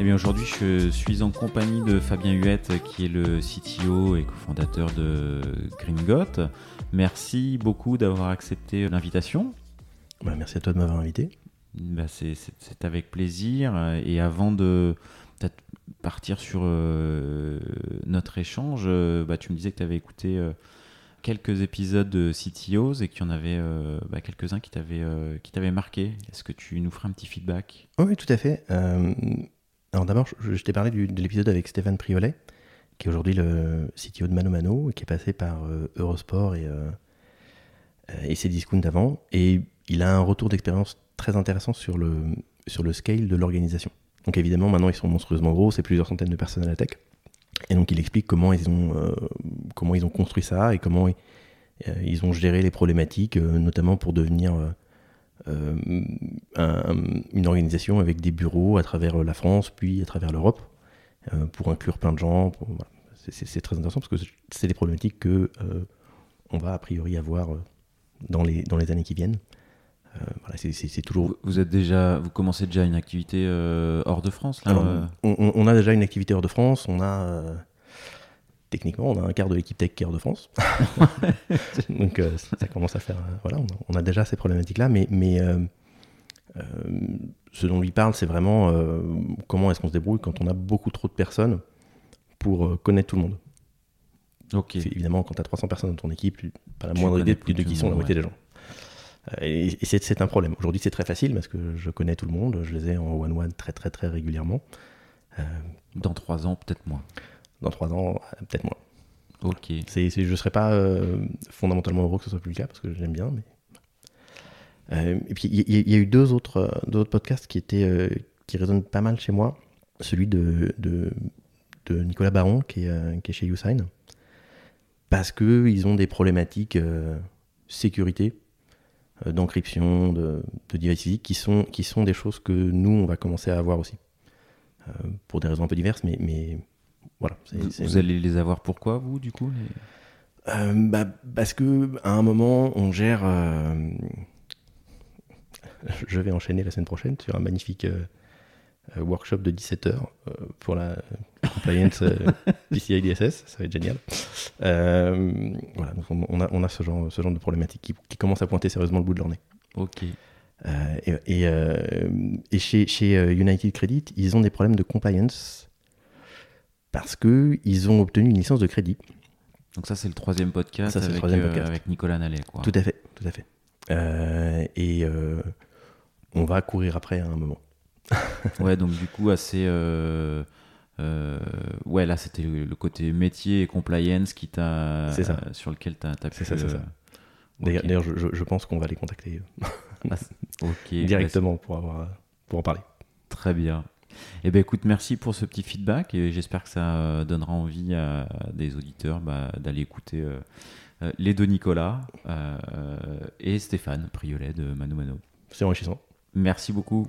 Eh bien aujourd'hui je suis en compagnie de Fabien Huette qui est le CTO et cofondateur de Gringot. Merci beaucoup d'avoir accepté l'invitation. Bah, merci à toi de m'avoir invité. Bah, c'est avec plaisir. Et avant de peut-être partir sur euh, notre échange, euh, bah, tu me disais que tu avais écouté euh, quelques épisodes de CTOs et qu'il y en avait bah, quelques-uns qui t'avaient marqué. Est-ce que tu nous feras un petit feedback? Oui, tout à fait. Alors d'abord, je, t'ai parlé de l'épisode avec Stéphane Priolet, qui est aujourd'hui le CTO de Mano Mano, qui est passé par Eurosport et, et Cdiscount avant. Et il a un retour d'expérience très intéressant sur le, sur le scale de l'organisation. Donc évidemment, maintenant, ils sont monstrueusement gros, c'est plusieurs centaines de personnes à la tech. Et donc il explique comment ils ont, euh, comment ils ont construit ça et comment euh, ils ont géré les problématiques, euh, notamment pour devenir une organisation avec des bureaux à travers la France, puis à travers l'Europe, pour inclure plein de gens. C'est très intéressant parce que c'est des problématiques que on va a priori avoir dans les, dans les années qui viennent. Euh, voilà, c'est toujours. Vous, êtes déjà, vous commencez déjà une activité euh, hors de France là, euh on, a déjà une activité hors de France. On a techniquement, on a un quart de l'équipe tech qui est hors de France. Donc ça commence à faire. voilà, on a, déjà ces problématiques-là, mais, mais ce dont lui parle, c'est vraiment comment est-ce qu'on se débrouille quand on a beaucoup trop de personnes pour connaître tout le monde. Ok. Évidemment, quand tu as 300 personnes dans ton équipe, pas la moindre idée de qui sont la moitié des gens. Euh, et, c'est un problème. Aujourd'hui, c'est très facile parce que je connais tout le monde, je les ai en one-one très très très régulièrement. Euh, dans trois ans, peut-être moins. Dans trois ans, euh, peut-être moins. Ok. je ne serais pas fondamentalement heureux que ce soit plus le cas parce que j'aime bien. Mais... et puis, il y, a eu deux autres, deux autres podcasts qui, étaient, qui résonnent pas mal chez moi. Celui de, de, de Nicolas Baron, qui est, qui est chez Usain. Parce qu'ils ont des problématiques sécurité euh, d'encryption, de, de device qui sont, qui sont des choses que nous, on va commencer à avoir aussi. Euh, pour des raisons un peu diverses, mais, mais voilà. vous, allez les avoir pourquoi, vous, du coup euh, bah, Parce que à un moment, on gère. je vais enchaîner la semaine prochaine sur un magnifique euh, workshop de 17 heures euh, pour la compliance euh, PCI DSS, ça va être génial. voilà, donc on, a, on a ce, genre, ce genre de problématique qui, qui commence à pointer sérieusement le bout de leur nez. Ok. et, et, et, chez, chez United Credit, ils ont des problèmes de compliance parce qu'ils ont obtenu une licence de crédit. Donc ça, c'est le troisième podcast, avec, le troisième podcast. avec Nicolas Nallet. Quoi. Tout à fait, tout à fait. et on va courir après à un moment. ouais, donc du coup, assez. Euh, euh, ouais, là, c'était le, côté métier et compliance qui t'a, sur lequel tu as, pu. C'est ça, c'est ça. D'ailleurs, je, pense qu'on va les contacter ah, directement pour, avoir, pour en parler. Très bien. Eh ben, écoute, merci pour ce petit feedback et j'espère que ça donnera envie à des auditeurs bah, d'aller écouter les deux Nicolas et Stéphane Priolet de Mano Mano. C'est enrichissant. Merci beaucoup.